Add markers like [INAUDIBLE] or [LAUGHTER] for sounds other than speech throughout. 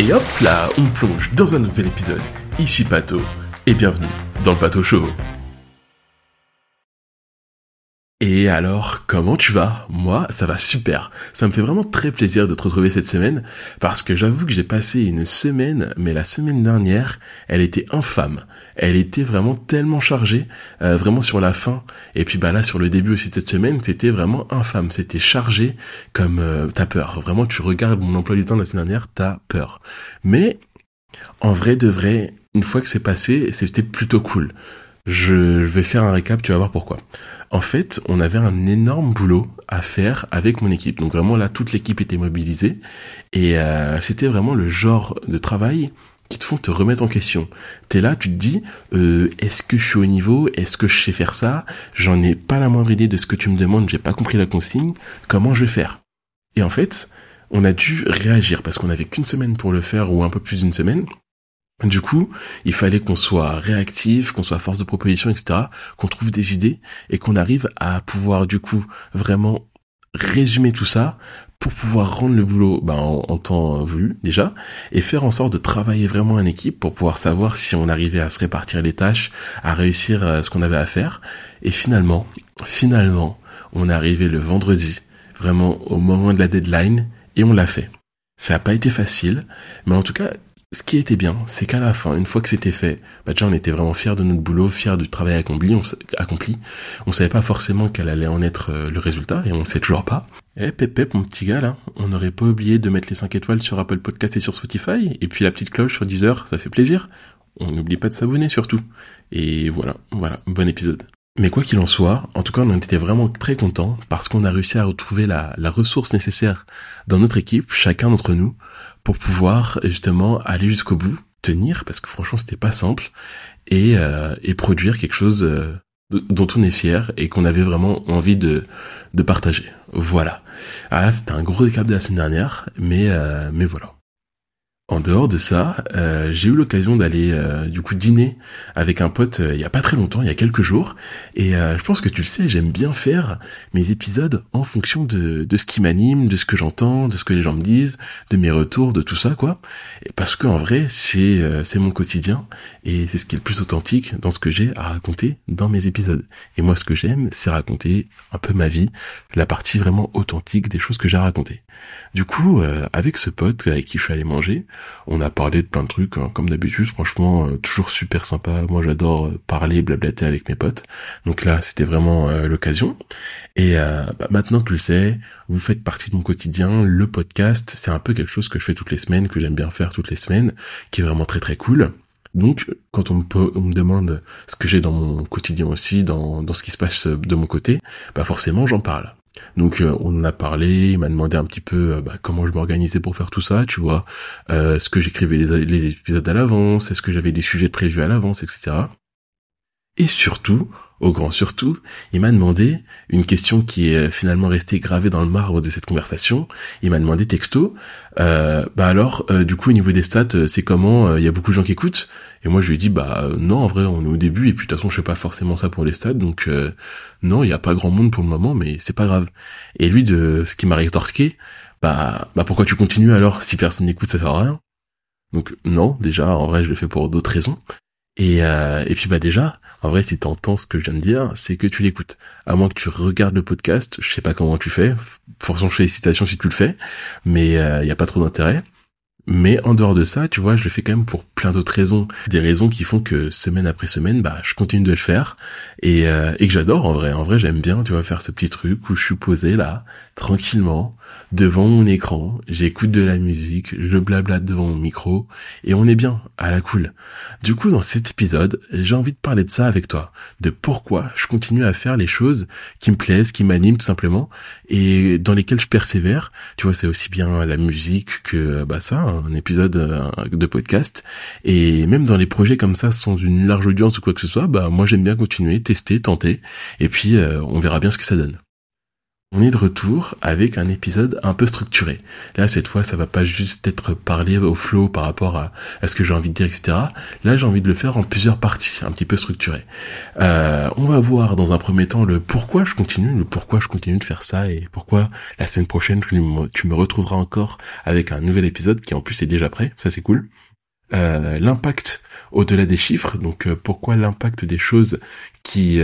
Et hop là, on plonge dans un nouvel épisode. Ici Pato, et bienvenue dans le Pato Show. Et alors, comment tu vas? Moi, ça va super. Ça me fait vraiment très plaisir de te retrouver cette semaine, parce que j'avoue que j'ai passé une semaine, mais la semaine dernière, elle était infâme. Elle était vraiment tellement chargée, euh, vraiment sur la fin. Et puis bah là, sur le début aussi de cette semaine, c'était vraiment infâme. C'était chargé comme euh, t'as peur. Vraiment, tu regardes mon emploi du temps de la semaine dernière, t'as peur. Mais en vrai de vrai, une fois que c'est passé, c'était plutôt cool. Je, vais faire un récap, tu vas voir pourquoi. En fait, on avait un énorme boulot à faire avec mon équipe. Donc vraiment là, toute l'équipe était mobilisée et euh, c'était vraiment le genre de travail qui te font te remettre en question. T'es là, tu te dis, euh, est-ce que je suis au niveau? Est-ce que je sais faire ça? J'en ai pas la moindre idée de ce que tu me demandes, j'ai pas compris la consigne. Comment je vais faire? Et en fait, on a dû réagir parce qu'on avait qu'une semaine pour le faire ou un peu plus d'une semaine. Du coup, il fallait qu'on soit réactif, qu'on soit force de proposition, etc., qu'on trouve des idées et qu'on arrive à pouvoir du coup vraiment résumer tout ça pour pouvoir rendre le boulot ben, en, temps voulu déjà et faire en sorte de travailler vraiment en équipe pour pouvoir savoir si on arrivait à se répartir les tâches, à réussir euh, ce qu'on avait à faire. Et finalement, finalement, on est arrivé le vendredi, vraiment au moment de la deadline, et on l'a fait. Ça n'a pas été facile, mais en tout cas, ce qui était bien, c'est qu'à la fin, une fois que c'était fait, bah déjà on était vraiment fiers de notre boulot, fiers du travail accompli. On, accompli. savait pas forcément quel allait en être euh, le résultat, et on ne sait toujours pas. Eh pep mon petit gars là, on n'aurait pas oublié de mettre les 5 étoiles sur Apple Podcast et sur Spotify, et puis la petite cloche sur Deezer, ça fait plaisir. On n'oublie pas de s'abonner surtout. Et voilà, voilà, bon épisode. Mais quoi qu'il en soit, en tout cas, on était vraiment très contents parce qu'on a réussi à retrouver la ressource nécessaire dans notre équipe, chacun d'entre nous, pour pouvoir justement aller jusqu'au bout, tenir, parce que franchement c'était pas simple, et, euh, et produire quelque chose euh, dont on est fier et qu'on avait vraiment envie de, de partager. Voilà. Alors là c'était un gros récap de la semaine dernière, mais, euh, mais voilà. En dehors de ça, euh, j'ai eu l'occasion d'aller euh, du coup dîner avec un pote euh, il y a pas très longtemps, il y a quelques jours, et je pense que tu le sais, j'aime bien faire mes épisodes en fonction de, de ce qui m'anime, de ce que j'entends, de ce que les gens me disent, de mes retours, de tout ça quoi. Et parce que en vrai, c'est c'est mon quotidien et c'est ce qui est le plus authentique dans ce que j'ai à raconter dans mes épisodes. Et moi, ce que j'aime, c'est raconter un peu ma vie, la partie vraiment authentique des choses que j'ai à raconter. Du coup, avec ce pote avec qui je suis allé manger on a parlé de plein de trucs, hein, comme d'habitude, franchement, euh, toujours super sympa. Moi, j'adore euh, parler, blablater avec mes potes. Donc là, c'était vraiment euh, l'occasion. Et bah, maintenant que tu le sais, vous faites partie de mon quotidien. Le podcast, c'est un peu quelque chose que je fais toutes les semaines, que j'aime bien faire toutes les semaines, qui est vraiment très très cool. Donc, quand on me, demande ce que j'ai dans mon quotidien aussi, dans, dans ce qui se passe de mon côté, bah forcément, j'en parle. Donc euh, on en a parlé, il m'a demandé un petit peu euh, bah, comment je m'organisais pour faire tout ça, tu vois, euh, ce que j'écrivais les, épisodes à l'avance, est-ce que j'avais des sujets prévus à l'avance, etc. Et surtout, au grand surtout, il m'a demandé une question qui est finalement restée gravée dans le marbre de cette conversation. Il m'a demandé texto, euh, bah alors, du coup au niveau des stats, c'est comment Il y a beaucoup de gens qui écoutent? Et moi je lui ai dit bah non en vrai on est au début et puis de toute façon je fais pas forcément ça pour les stats donc euh, non il y a pas grand monde pour le moment mais c'est pas grave. Et lui de ce qui m'a rétorqué bah bah pourquoi tu continues alors si personne n'écoute ça sert à rien. Donc non déjà en vrai je le fais pour d'autres raisons. Et, euh, et puis bah déjà, en vrai, si t'entends ce que je viens de dire, c'est que tu l'écoutes. À moins que tu regardes le podcast, je sais pas comment tu fais. Forcément, je fais si tu le fais, mais il euh, y a pas trop d'intérêt. Mais en dehors de ça, tu vois, je le fais quand même pour plein d'autres raisons. Des raisons qui font que semaine après semaine, bah, je continue de le faire. Et, euh, et que j'adore en vrai. En vrai, j'aime bien, tu vois, faire ce petit truc où je suis posé là, tranquillement, devant mon écran, j'écoute de la musique, je blablate devant mon micro, et on est bien, à la cool. Du coup, dans cet épisode, j'ai envie de parler de ça avec toi, de pourquoi je continue à faire les choses qui me plaisent, qui m'animent tout simplement, et dans lesquelles je persévère. Tu vois, c'est aussi bien la musique que bah ça, un épisode euh, de podcast, et même dans les projets comme ça, sans une large audience ou quoi que ce soit, bah moi j'aime bien continuer, tester, tenter, et puis euh, on verra bien ce que ça donne. On est de retour avec un épisode un peu structuré. Là, cette fois, ça va pas juste être parlé au flow par rapport à, ce que j'ai envie de dire, etc. Là, j'ai envie de le faire en plusieurs parties, un petit peu structuré. Euh, on va voir dans un premier temps le pourquoi je continue, le pourquoi je continue de faire ça et pourquoi la semaine prochaine tu me, tu me retrouveras encore avec un nouvel épisode qui en plus est déjà prêt. Ça, c'est cool. Euh, l'impact au-delà des chiffres, donc euh, pourquoi l'impact des choses qui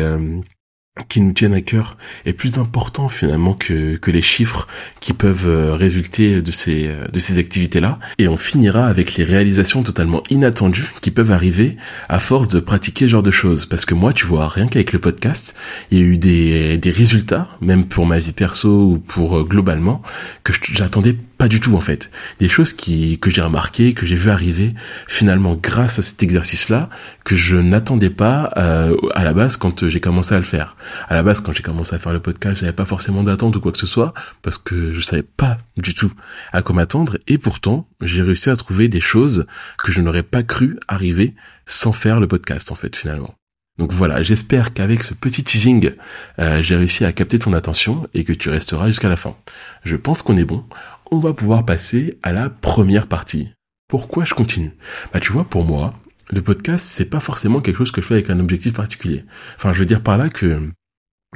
qui nous tiennent à cœur est plus important finalement que, que les chiffres qui peuvent euh, résulter de ces, euh, de ces activités-là. Et on finira avec les réalisations totalement inattendues qui peuvent arriver à force de pratiquer ce genre de choses. Parce que moi, tu vois, rien qu'avec le podcast, il y a eu des, des résultats, même pour ma vie perso ou pour euh, globalement, que j'attendais pas du tout en fait. Des choses qui que j'ai remarqué, que j'ai vu arriver finalement grâce à cet exercice-là, que je n'attendais pas euh, à la base quand j'ai commencé à le faire. À la base, quand j'ai commencé à faire le podcast, j'avais pas forcément d'attente ou quoi que ce soit parce que je savais pas du tout à quoi m'attendre. Et pourtant, j'ai réussi à trouver des choses que je n'aurais pas cru arriver sans faire le podcast en fait finalement. Donc voilà, j'espère qu'avec ce petit teasing, euh, j'ai réussi à capter ton attention et que tu resteras jusqu'à la fin. Je pense qu'on est bon on va pouvoir passer à la première partie. Pourquoi je continue? Bah tu vois, pour moi, le podcast, c'est pas forcément quelque chose que je fais avec un objectif particulier. Enfin, je veux dire par là que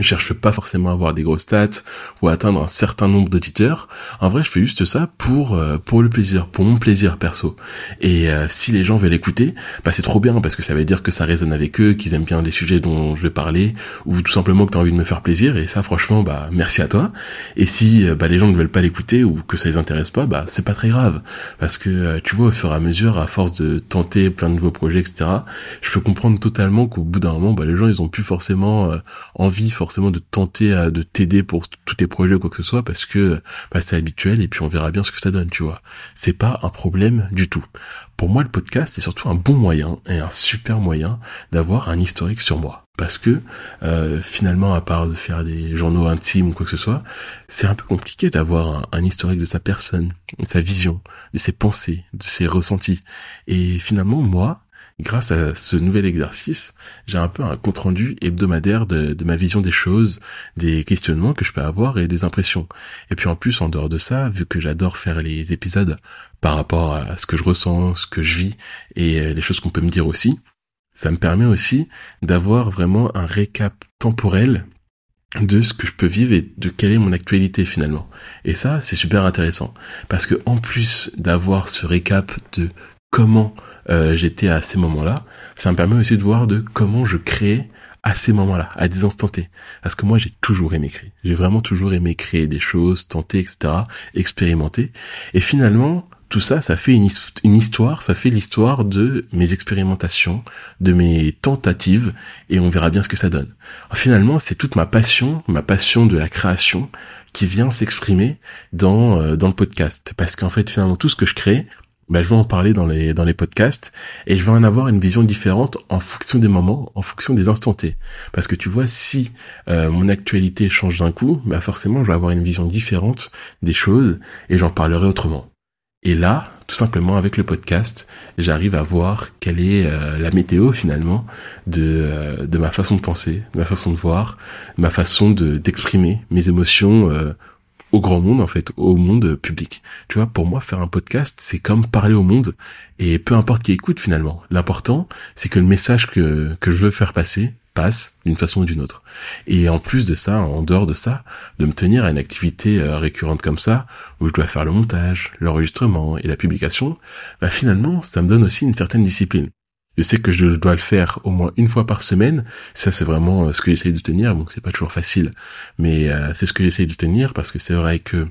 je cherche pas forcément à avoir des grosses stats ou à atteindre un certain nombre d'auditeurs. En vrai, je fais juste ça pour euh, pour le plaisir, pour mon plaisir perso. Et euh, si les gens veulent écouter, bah c'est trop bien parce que ça veut dire que ça résonne avec eux, qu'ils aiment bien les sujets dont je vais parler ou tout simplement que tu as envie de me faire plaisir et ça franchement bah merci à toi. Et si euh, bah les gens ne veulent pas l'écouter ou que ça les intéresse pas, bah c'est pas très grave parce que tu vois au fur et à mesure à force de tenter plein de nouveaux projets etc, je peux comprendre totalement qu'au bout d'un moment bah les gens ils ont plus forcément envie forcément forcément de tenter à, de t'aider pour tous tes projets ou quoi que ce soit parce que bah, c'est habituel et puis on verra bien ce que ça donne, tu vois. C'est pas un problème du tout. Pour moi, le podcast, c'est surtout un bon moyen et un super moyen d'avoir un historique sur moi. Parce que euh, finalement, à part de faire des journaux intimes ou quoi que ce soit, c'est un peu compliqué d'avoir un, historique de sa personne, de sa vision, de ses pensées, de ses ressentis. Et finalement, moi, grâce à ce nouvel exercice, j'ai un peu un compte-rendu hebdomadaire de, ma vision des choses, des questionnements que je peux avoir et des impressions. Et puis en plus, en dehors de ça, vu que j'adore faire les épisodes par rapport à ce que je ressens, ce que je vis et euh, les choses qu'on peut me dire aussi, ça me permet aussi d'avoir vraiment un récap temporel de ce que je peux vivre et de quelle est mon actualité finalement. Et ça, c'est super intéressant parce que en plus d'avoir ce récap de comment euh, j'étais à ces moments-là, ça me permet aussi de voir de comment je crée à ces moments-là, à des instants T. Parce que moi, j'ai toujours aimé créer. J'ai vraiment toujours aimé créer des choses, tenter, etc., expérimenter. Et finalement, tout ça, ça fait une, histoire, ça fait l'histoire de mes expérimentations, de mes tentatives, et on verra bien ce que ça donne. Finalement, c'est toute ma passion, ma passion de la création, qui vient s'exprimer dans, euh, dans le podcast. Parce qu'en fait, finalement, tout ce que je crée, bah, je vais en parler dans les dans les podcasts et je vais en avoir une vision différente en fonction des moments, en fonction des instants T. Parce que tu vois, si euh, mon actualité change d'un coup, bah forcément, je vais avoir une vision différente des choses et j'en parlerai autrement. Et là, tout simplement avec le podcast, j'arrive à voir quelle est euh, la météo finalement de euh, de ma façon de penser, de ma façon de voir, ma façon de d'exprimer mes émotions au grand monde en fait, au monde public. Tu vois, pour moi, faire un podcast, c'est comme parler au monde et peu importe qui écoute finalement. L'important, c'est que le message que que je veux faire passer passe d'une façon ou d'une autre. Et en plus de ça, en dehors de ça, de me tenir à une activité euh, récurrente comme ça, où je dois faire le montage, l'enregistrement et la publication, bah finalement, ça me donne aussi une certaine discipline. Je sais que je dois le faire au moins une fois par semaine. Ça, c'est vraiment euh, ce que j'essaye de tenir. Bon, c'est pas toujours facile, mais euh, c'est ce que j'essaye de tenir parce que c'est vrai que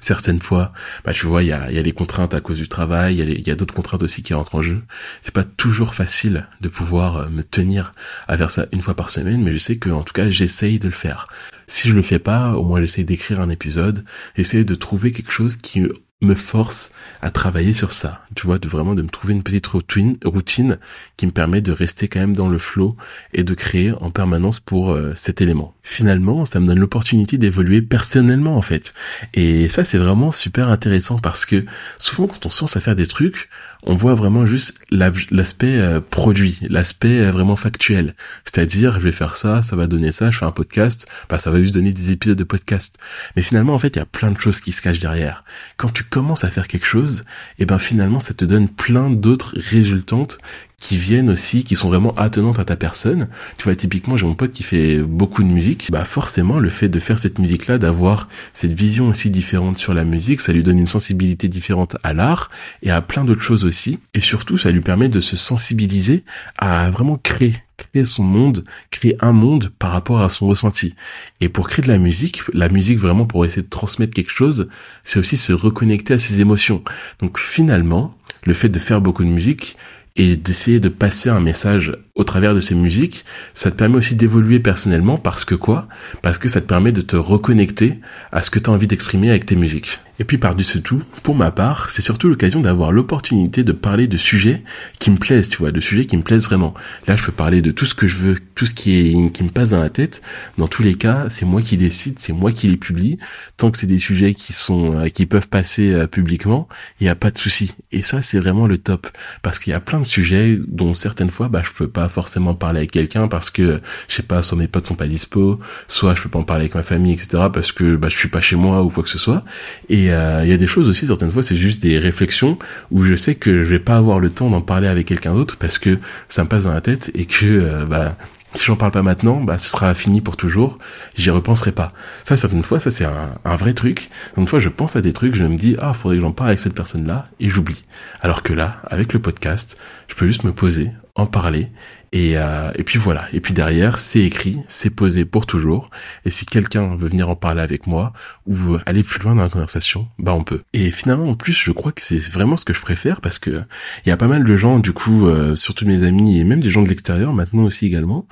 certaines fois, bah tu vois, il y a, y a les contraintes à cause du travail, il y a, d'autres contraintes aussi qui rentrent en jeu. C'est pas toujours facile de pouvoir euh, me tenir à faire ça une fois par semaine, mais je sais que en tout cas, j'essaye de le faire. Si je le fais pas, au moins j'essaye d'écrire un épisode, essayer de trouver quelque chose qui me force à travailler sur ça, tu vois, de vraiment de me trouver une petite routine, qui me permet de rester quand même dans le flow et de créer en permanence pour euh, cet élément. Finalement, ça me donne l'opportunité d'évoluer personnellement en fait. Et ça c'est vraiment super intéressant parce que souvent quand on se lance à faire des trucs, on voit vraiment juste l'aspect euh, produit, l'aspect euh, vraiment factuel. C'est-à-dire, je vais faire ça, ça va donner ça, je fais un podcast, bah ça va juste donner des épisodes de podcast. Mais finalement, en fait, il y a plein de choses qui se cachent derrière. Quand tu commences à faire quelque chose, et eh ben finalement, ça te donne plein d'autres résultantes qui viennent aussi, qui sont vraiment attenantes à ta personne. Tu vois, typiquement, j'ai mon pote qui fait beaucoup de musique. Bah, forcément, le fait de faire cette musique-là, d'avoir cette vision aussi différente sur la musique, ça lui donne une sensibilité différente à l'art et à plein d'autres choses aussi. Et surtout, ça lui permet de se sensibiliser à vraiment créer créer son monde, créer un monde par rapport à son ressenti. Et pour créer de la musique, la musique vraiment pour essayer de transmettre quelque chose, c'est aussi se reconnecter à ses émotions. Donc finalement, le fait de faire beaucoup de musique, et d'essayer de passer un message au travers de ces musiques, ça te permet aussi d'évoluer personnellement parce que quoi? Parce que ça te permet de te reconnecter à ce que tu as envie d'exprimer avec tes musiques. Et puis par-dessus tout, pour ma part, c'est surtout l'occasion d'avoir l'opportunité de parler de sujets qui me plaisent, tu vois, de sujets qui me plaisent vraiment. Là, je peux parler de tout ce que je veux, tout ce qui est qui me passe dans la tête. Dans tous les cas, c'est moi qui décide, c'est moi qui les publie. Tant que c'est des sujets qui sont euh, qui peuvent passer euh, publiquement, il n'y a pas de souci. Et ça, c'est vraiment le top parce qu'il y a plein de sujets dont certaines fois, bah, je peux pas forcément parler avec quelqu'un parce que je sais pas, soit mes potes sont pas dispo, soit je peux pas en parler avec ma famille, etc. parce que bah, je suis pas chez moi ou quoi que ce soit. Et il euh, y a des choses aussi, certaines fois, c'est juste des réflexions où je sais que je vais pas avoir le temps d'en parler avec quelqu'un d'autre parce que ça me passe dans la tête et que euh, bah si j'en parle pas maintenant, bah ce sera fini pour toujours. J'y repenserai pas. Ça, certaines fois, ça c'est un, un, vrai truc. Une fois, je pense à des trucs, je me dis ah, faudrait que j'en parle avec cette personne-là et j'oublie. Alors que là, avec le podcast, je peux juste me poser, en parler et, euh, et puis voilà. Et puis derrière, c'est écrit, c'est posé pour toujours. Et si quelqu'un veut venir en parler avec moi ou aller plus loin dans la conversation, bah on peut. Et finalement, en plus, je crois que c'est vraiment ce que je préfère parce que il y a pas mal de gens, du coup, euh, surtout mes amis et même des gens de l'extérieur maintenant aussi également,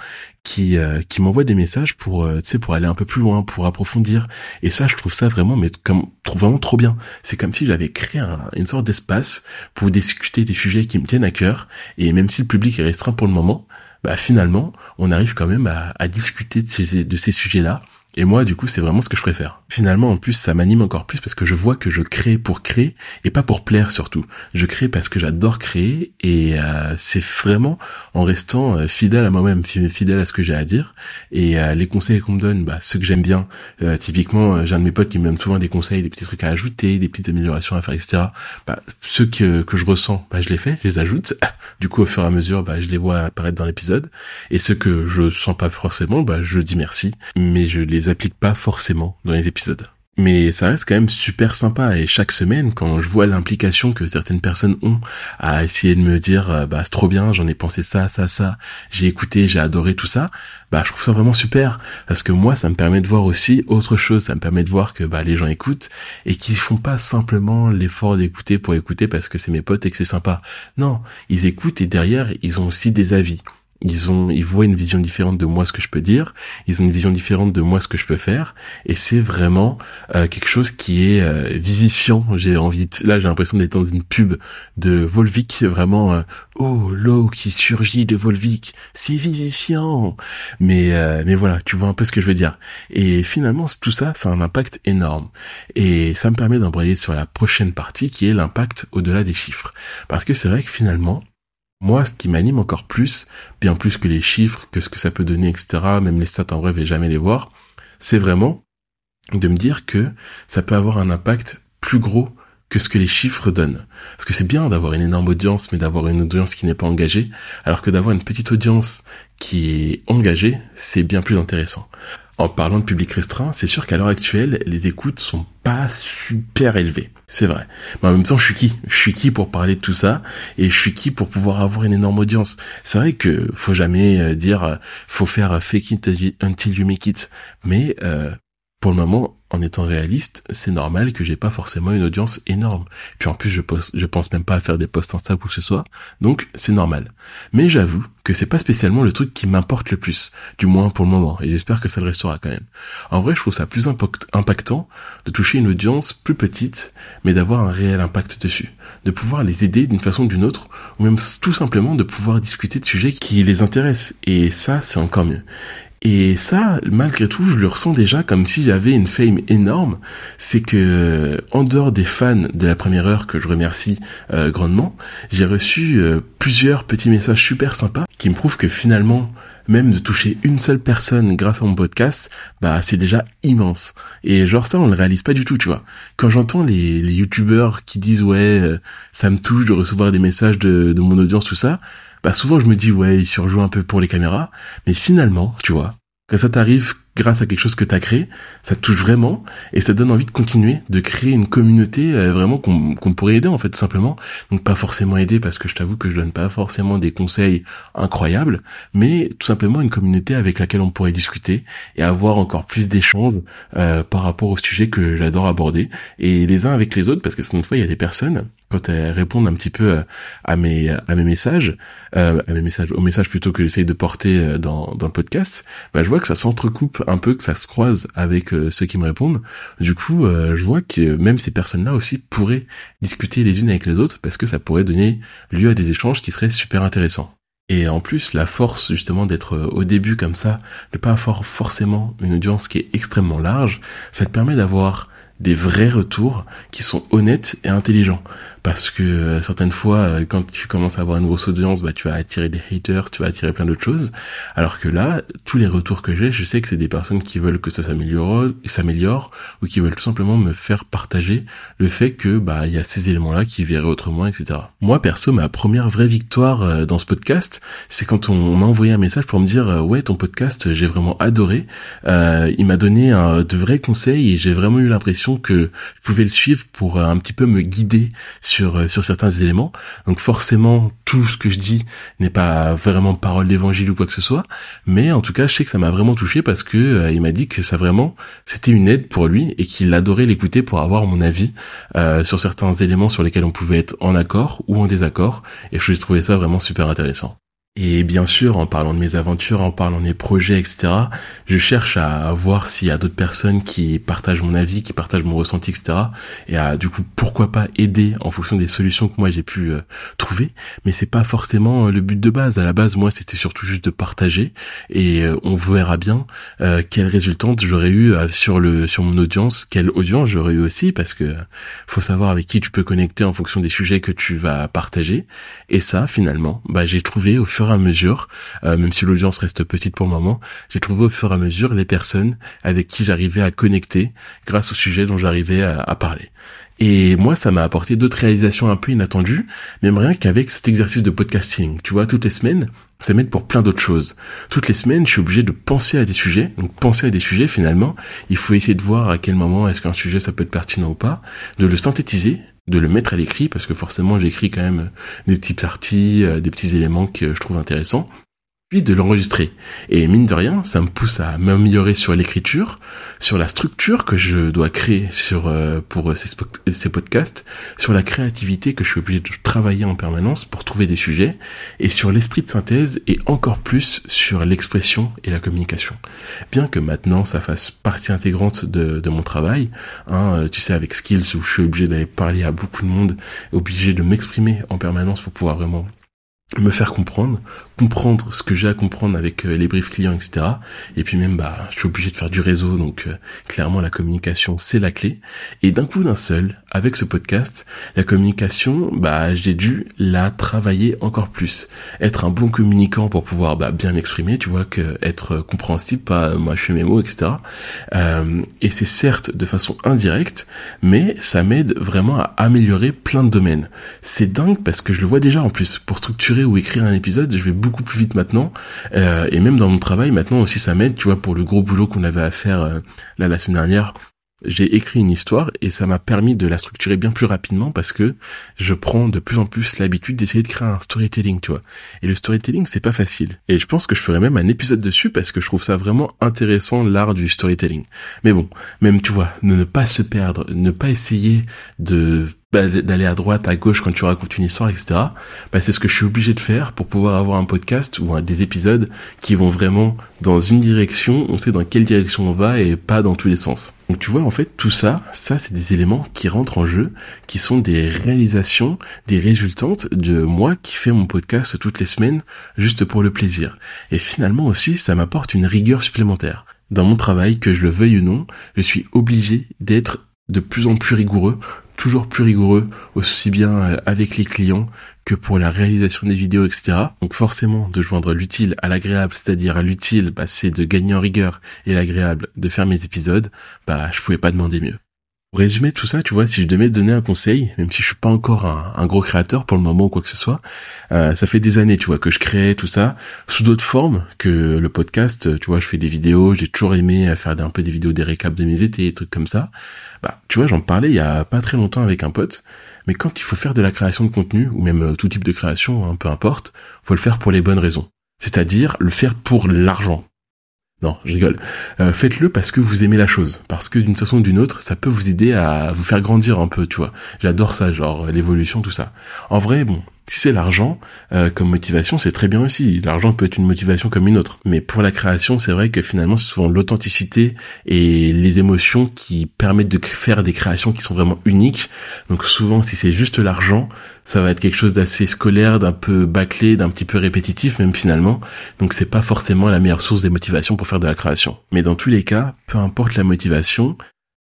qui euh, qui m'envoient des messages pour tu sais pour aller un peu plus loin, pour approfondir. Et ça, je trouve ça vraiment mais comme trouve vraiment trop bien. C'est comme si j'avais créé une sorte d'espace pour discuter des sujets qui me tiennent à cœur. Et même si le public est restreint pour le moment, bah finalement, on arrive quand même à, à discuter de ces, de ces sujets-là et moi, du coup, c'est vraiment ce que je préfère. Finalement, en plus, ça m'anime encore plus parce que je vois que je crée pour créer et pas pour plaire surtout. Je crée parce que j'adore créer et euh, c'est vraiment en restant euh, fidèle à moi-même, fidèle à ce que j'ai à dire. Et euh, les conseils qu'on me donne, bah, ceux que j'aime bien, typiquement, j'ai un de mes potes qui me donne souvent des conseils, des petits trucs à ajouter, des petites améliorations à faire, etc. Bah, ceux que, que je ressens, bah, je les fais, je les ajoute. [LAUGHS] Du coup, au fur et à mesure, bah, je les vois apparaître dans l'épisode. Et ceux que je sens pas forcément, bah, je dis merci, mais je les applique pas forcément dans les épisodes. Mais ça reste quand même super sympa et chaque semaine quand je vois l'implication que certaines personnes ont à essayer de me dire euh, bah c'est trop bien, j'en ai pensé ça, ça, ça, j'ai écouté, j'ai adoré tout ça, bah je trouve ça vraiment super parce que moi ça me permet de voir aussi autre chose, ça me permet de voir que bah les gens écoutent et qu'ils font pas simplement l'effort d'écouter pour écouter parce que c'est mes potes et que c'est sympa. Non, ils écoutent et derrière ils ont aussi des avis ils ont, ils voient une vision différente de moi ce que je peux dire, ils ont une vision différente de moi ce que je peux faire, et c'est vraiment euh, quelque chose qui est euh, vivifiant. J'ai envie, de, là j'ai l'impression d'être dans une pub de Volvic, vraiment, euh, oh l'eau qui surgit de Volvic, c'est vivifiant. Mais mais voilà, tu vois un peu ce que je veux dire. Et finalement tout ça, ça a un impact énorme, et ça me permet d'embrayer sur la prochaine partie qui est l'impact au-delà des chiffres, parce que c'est vrai que finalement moi, ce qui m'anime encore plus, bien plus que les chiffres, que ce que ça peut donner, etc., même les stats en vrai, je vais jamais les voir, c'est vraiment de me dire que ça peut avoir un impact plus gros que ce que les chiffres donnent. Parce que c'est bien d'avoir une énorme audience, mais d'avoir une audience qui n'est pas engagée, alors que d'avoir une petite audience qui est engagée, c'est bien plus intéressant. En parlant de public restreint, c'est sûr qu'à l'heure actuelle, les écoutes sont pas super élevées. C'est vrai. Mais en même temps, je suis qui? Je suis qui pour parler de tout ça? Et je suis qui pour pouvoir avoir une énorme audience? C'est vrai que faut jamais euh, dire euh, faut faire fake it until you make it. Mais euh, pour le moment, en étant réaliste, c'est normal que j'ai pas forcément une audience énorme. Puis en plus, je, pense même pas à faire des posts Insta ou que ce soit, donc c'est normal. Mais j'avoue que c'est pas spécialement le truc qui m'importe le plus, du moins pour le moment, et j'espère que ça le restera quand même. En vrai, je trouve ça plus impactant de toucher une audience plus petite, mais d'avoir un réel impact dessus, de pouvoir les aider d'une façon ou d'une autre, ou même tout simplement de pouvoir discuter de sujets qui les intéressent, et ça, c'est encore mieux. Et ça, malgré tout, je le ressens déjà comme si j'avais une fame énorme. C'est que, en dehors des fans de la première heure que je remercie euh, grandement, j'ai reçu euh, plusieurs petits messages super sympas qui me prouvent que finalement, même de toucher une seule personne grâce à mon podcast, bah c'est déjà immense. Et genre ça, on le réalise pas du tout, tu vois. Quand j'entends les, les youtubeurs qui disent ouais, euh, ça me touche de recevoir des messages de, de mon audience, tout ça, bah souvent je me dis ouais, il surjoue un peu pour les caméras, mais finalement, tu vois, quand ça t'arrive grâce à quelque chose que tu as créé, ça te touche vraiment et ça donne envie de continuer, de créer une communauté euh, vraiment qu'on pourrait aider en fait tout simplement. Donc pas forcément aider parce que je t'avoue que je donne pas forcément des conseils incroyables, mais tout simplement une communauté avec laquelle on pourrait discuter et avoir encore plus d'échanges euh, par rapport au sujet que j'adore aborder et les uns avec les autres parce que certaines fois il y a des personnes quand elles répondent un petit peu euh, à mes à mes messages, euh, à mes messages, aux messages plutôt que j'essaye de porter dans dans le podcast, bah je vois que ça s'entrecoupe un peu, que ça se croise avec euh, ceux qui me répondent. Du coup, euh, je vois que même ces personnes-là aussi pourraient discuter les unes avec les autres parce que ça pourrait donner lieu à des échanges qui seraient super intéressants. Et en plus, la force justement d'être euh, au début comme ça, de pas avoir forcément une audience qui est extrêmement large, ça te permet d'avoir des vrais retours qui sont honnêtes et intelligents parce que euh, certaines fois euh, quand tu commences à avoir une grosse audience bah tu vas attirer des haters tu vas attirer plein d'autres choses. Alors que là tous les retours que j'ai je sais que c'est des personnes qui veulent que ça s'améliore s'améliore ou qui veulent tout simplement me faire partager le fait que bah il y a ces éléments là qui verraient autrement etc moi perso ma première vraie victoire euh, dans ce podcast c'est quand on, m'a envoyé un message pour me dire ouais ton podcast j'ai vraiment adoré. Il m'a donné de vrais conseils et j'ai vraiment eu l'impression que je pouvais le suivre pour un petit peu me guider euh, sur certains éléments. Donc forcément, tout ce que je dis n'est pas vraiment parole d'évangile ou quoi que ce soit, mais en tout cas, je sais que ça m'a vraiment touché parce que euh, il m'a dit que ça vraiment c'était une aide pour lui et qu'il adorait l'écouter pour avoir mon avis euh, sur certains éléments sur lesquels on pouvait être en accord ou en désaccord et je trouvais ça vraiment super intéressant. Et bien sûr, en parlant de mes aventures, en parlant de mes projets, etc., je cherche à voir s'il y a d'autres personnes qui partagent mon avis, qui partagent mon ressenti, etc. Et à, du coup, pourquoi pas aider en fonction des solutions que moi j'ai pu euh, trouver. Mais c'est pas forcément euh, le but de base. À la base, moi, c'était surtout juste de partager. Et euh, on verra bien quelle résultante j'aurais eu sur le sur mon audience, quelle audience j'aurais eu aussi, parce que faut savoir avec qui tu peux connecter en fonction des sujets que tu vas partager. Et ça, finalement, bah, j'ai trouvé au fur à mesure, euh, même si l'audience reste petite pour le moment, j'ai trouvé au fur et à mesure les personnes avec qui j'arrivais à connecter grâce au sujet dont j'arrivais à, parler. Et moi, ça m'a apporté d'autres réalisations un peu inattendues, même rien qu'avec cet exercice de podcasting. Tu vois, toutes les semaines, ça m'aide pour plein d'autres choses. Toutes les semaines, je suis obligé de penser à des sujets. Donc, penser à des sujets, finalement, il faut essayer de voir à quel moment est-ce qu'un sujet, ça peut être pertinent ou pas, de le synthétiser, de le mettre à l'écrit parce que forcément j'écris quand même des petites parties, euh, des petits éléments que je trouve intéressants de l'enregistrer. Et mine de rien, ça me pousse à m'améliorer sur l'écriture, sur la structure que je dois créer sur euh, pour ces, ces podcasts, sur la créativité que je suis obligé de travailler en permanence pour trouver des sujets, et sur l'esprit de synthèse et encore plus sur l'expression et la communication. Bien que maintenant ça fasse partie intégrante de, de mon travail, hein, euh, tu sais avec Skills où je suis obligé d'aller parler à beaucoup de monde, obligé de m'exprimer en permanence pour pouvoir vraiment me faire comprendre, comprendre ce que j'ai à comprendre avec euh, les briefs clients, etc. Et puis même, bah, je suis obligé de faire du réseau, donc euh, clairement la communication c'est la clé. Et d'un coup d'un seul, avec ce podcast, la communication, bah, j'ai dû la travailler encore plus, être un bon communicant pour pouvoir bah, bien m'exprimer, tu vois, que être compréhensible, pas moi je fais mes mots, etc. Euh, et c'est certes de façon indirecte, mais ça m'aide vraiment à améliorer plein de domaines. C'est dingue parce que je le vois déjà en plus pour structurer ou écrire un épisode, je vais beaucoup plus vite maintenant. Euh, et même dans mon travail, maintenant aussi, ça m'aide, tu vois, pour le gros boulot qu'on avait à faire euh, là la semaine dernière j'ai écrit une histoire et ça m'a permis de la structurer bien plus rapidement parce que je prends de plus en plus l'habitude d'essayer de créer un storytelling, tu vois. Et le storytelling, c'est pas facile. Et je pense que je ferai même un épisode dessus parce que je trouve ça vraiment intéressant, l'art du storytelling. Mais bon, même, tu vois, ne pas se perdre, ne pas essayer de bah, d'aller à droite, à gauche quand tu racontes une histoire, etc. Bah, c'est ce que je suis obligé de faire pour pouvoir avoir un podcast ou des épisodes qui vont vraiment dans une direction, on sait dans quelle direction on va et pas dans tous les sens. Donc tu vois, en fait, tout ça, ça c'est des éléments qui rentrent en jeu, qui sont des réalisations, des résultantes de moi qui fais mon podcast toutes les semaines juste pour le plaisir. Et finalement aussi, ça m'apporte une rigueur supplémentaire. Dans mon travail, que je le veuille ou non, je suis obligé d'être de plus en plus rigoureux toujours plus rigoureux, aussi bien euh, avec les clients que pour la réalisation des vidéos, etc. Donc forcément, de joindre l'utile à l'agréable, c'est-à-dire l'utile, bah, c'est de gagner en rigueur, et l'agréable, de faire mes épisodes, bah, je pouvais pas demander mieux. Pour résumer tout ça, tu vois, si je devais donner un conseil, même si je suis pas encore un, gros créateur pour le moment ou quoi que ce soit, euh, ça fait des années, tu vois, que je crée tout ça sous d'autres formes que le podcast. Tu vois, je fais des vidéos, j'ai toujours aimé faire un peu des vidéos, des récaps de mes étés, des trucs comme ça. Bah, tu vois, j'en parlais il y a pas très longtemps avec un pote. Mais quand il faut faire de la création de contenu ou même euh, tout type de création, hein, peu importe, faut le faire pour les bonnes raisons. C'est-à-dire le faire pour l'argent. Non, je rigole. Euh, faites-le parce que vous aimez la chose, parce que d'une façon ou d'une autre, ça peut vous aider à vous faire grandir un peu, tu vois. J'adore ça, genre l'évolution, tout ça. En vrai, bon, si c'est l'argent euh, comme motivation, c'est très bien aussi. L'argent peut être une motivation comme une autre. Mais pour la création, c'est vrai que finalement, c'est souvent l'authenticité et les émotions qui permettent de faire des créations qui sont vraiment uniques. Donc souvent, si c'est juste l'argent, ça va être quelque chose d'assez scolaire, d'un peu bâclé, d'un petit peu répétitif même finalement. Donc c'est pas forcément la meilleure source des motivations pour faire de la création. Mais dans tous les cas, peu importe la motivation,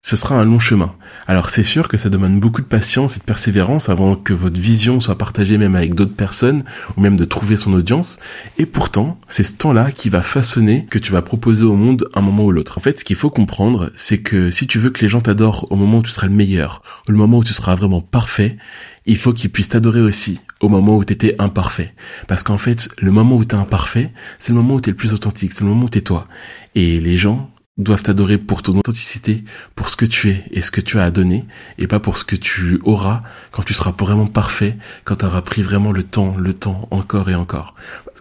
ce sera un long chemin. Alors c'est sûr que ça demande beaucoup de patience et de persévérance avant que votre vision soit partagée même avec d'autres personnes ou même de trouver son audience. Et pourtant, c'est ce temps-là qui va façonner que tu vas proposer au monde un moment ou l'autre. En fait, ce qu'il faut comprendre, c'est que si tu veux que les gens t'adorent au moment où tu seras le meilleur, le moment où tu seras vraiment parfait, il faut qu'ils puissent t'adorer aussi au moment où tu étais imparfait. Parce qu'en fait, le moment où t'es imparfait, c'est le moment où t'es le plus authentique, c'est le moment où t'es toi. Et les gens, doivent t'adorer pour ton authenticité, pour ce que tu es et ce que tu as à donner, et pas pour ce que tu auras quand tu seras vraiment parfait, quand tu auras pris vraiment le temps, le temps, encore et encore.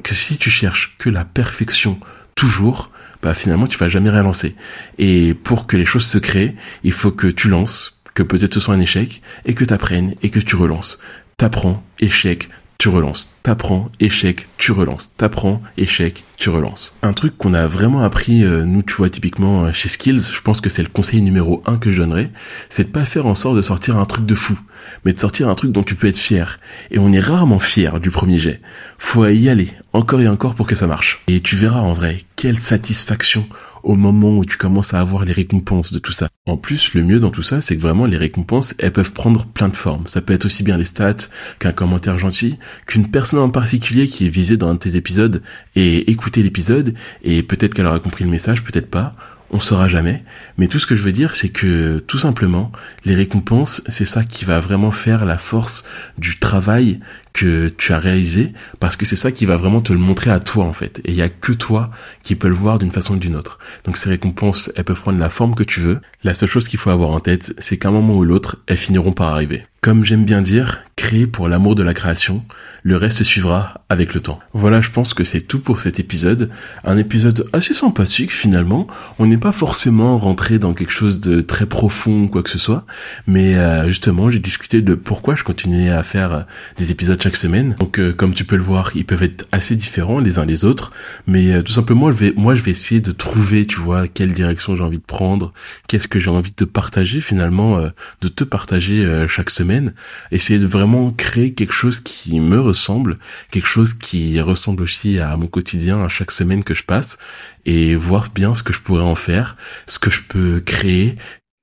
Que si tu cherches que la perfection toujours, bah finalement tu vas jamais rien lancer. Et pour que les choses se créent, il faut que tu lances, que peut-être ce soit un échec, et que tu apprennes et que tu relances. T'apprends, échec, tu relances. T'apprends, échec, tu relances. T'apprends, échec, tu relances. Un truc qu'on a vraiment appris, euh, nous, tu vois, typiquement euh, chez Skills, je pense que c'est le conseil numéro un que je donnerais, c'est de pas faire en sorte de sortir un truc de fou, mais de sortir un truc dont tu peux être fier. Et on est rarement fier du premier jet. Faut y aller, encore et encore pour que ça marche. Et tu verras en vrai, quelle satisfaction au moment où tu commences à avoir les récompenses de tout ça. En plus, le mieux dans tout ça, c'est que vraiment les récompenses, elles peuvent prendre plein de formes. Ça peut être aussi bien les stats qu'un commentaire gentil, qu'une personne en particulier qui est visée dans un de tes épisodes et écouter l'épisode et peut-être qu'elle aura compris le message, peut-être pas, on saura jamais. Mais tout ce que je veux dire, c'est que tout simplement, les récompenses, c'est ça qui va vraiment faire la force du travail que tu as réalisé, parce que c'est ça qui va vraiment te le montrer à toi en fait. Et il y a que toi qui peux le voir d'une façon ou d'une autre. Donc ces récompenses, elles peuvent prendre la forme que tu veux. La seule chose qu'il faut avoir en tête, c'est qu'à un moment ou l'autre, elles finiront par arriver. Comme j'aime bien dire, créer pour l'amour de la création, le reste suivra avec le temps. Voilà, je pense que c'est tout pour cet épisode. Un épisode assez sympathique finalement. On n'est pas forcément rentré dans quelque chose de très profond quoi que ce soit, mais euh, justement, j'ai discuté de pourquoi je continuais à faire des épisodes chaque semaine. Donc euh, comme tu peux le voir, ils peuvent être assez différents les uns les autres, mais euh, tout simplement, je vais moi je vais essayer de trouver, tu vois, quelle direction j'ai envie de prendre, qu'est-ce que j'ai envie de partager finalement, de te partager chaque semaine essayer de vraiment créer quelque chose qui me ressemble, quelque chose qui ressemble aussi à mon quotidien, à chaque semaine que je passe, et voir bien ce que je pourrais en faire, ce que je peux créer,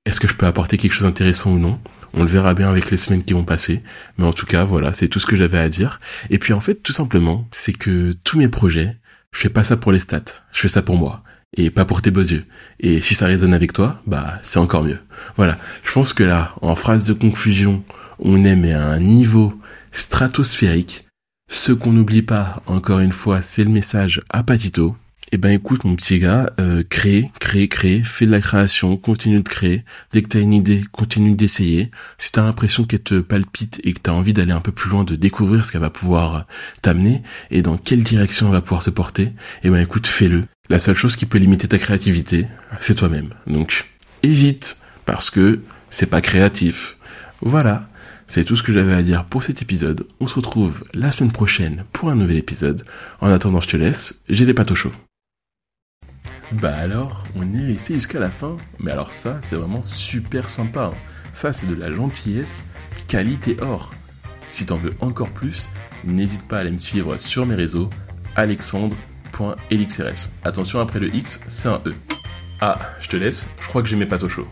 est-ce que je peux apporter quelque chose d'intéressant ou non. On le verra bien avec les semaines qui vont passer. Mais en tout cas, voilà, c'est tout ce que j'avais à dire. Et puis en fait, tout simplement, c'est que tous mes projets, je fais pas ça pour les stats, je fais ça pour moi et pas pour tes beaux yeux. Et si ça résonne avec toi, bah c'est encore mieux. Voilà, je pense que là, en phrase de conclusion, on est à un niveau stratosphérique. Ce qu'on n'oublie pas, encore une fois, c'est le message à Patito. Eh ben écoute mon petit gars, euh, crée, crée, crée, fais de la création, continue de créer. Dès que t'as une idée, continue d'essayer. Si t'as l'impression qu'elle te palpite et que t'as envie d'aller un peu plus loin, de découvrir ce qu'elle va pouvoir t'amener et dans quelle direction elle va pouvoir te porter, eh ben écoute, fais-le. La seule chose qui peut limiter ta créativité, c'est toi-même. Donc évite, parce que c'est pas créatif. Voilà. C'est tout ce que j'avais à dire pour cet épisode. On se retrouve la semaine prochaine pour un nouvel épisode. En attendant, je te laisse. J'ai les pâtes au chaud. Bah alors, on est resté jusqu'à la fin. Mais alors ça, c'est vraiment super sympa. Hein. Ça, c'est de la gentillesse, qualité or. Si t'en veux encore plus, n'hésite pas à aller me suivre sur mes réseaux, alexandre.elixrs. Attention, après le X, c'est un E. Ah, je te laisse, je crois que j'ai mes pâtes au chaud.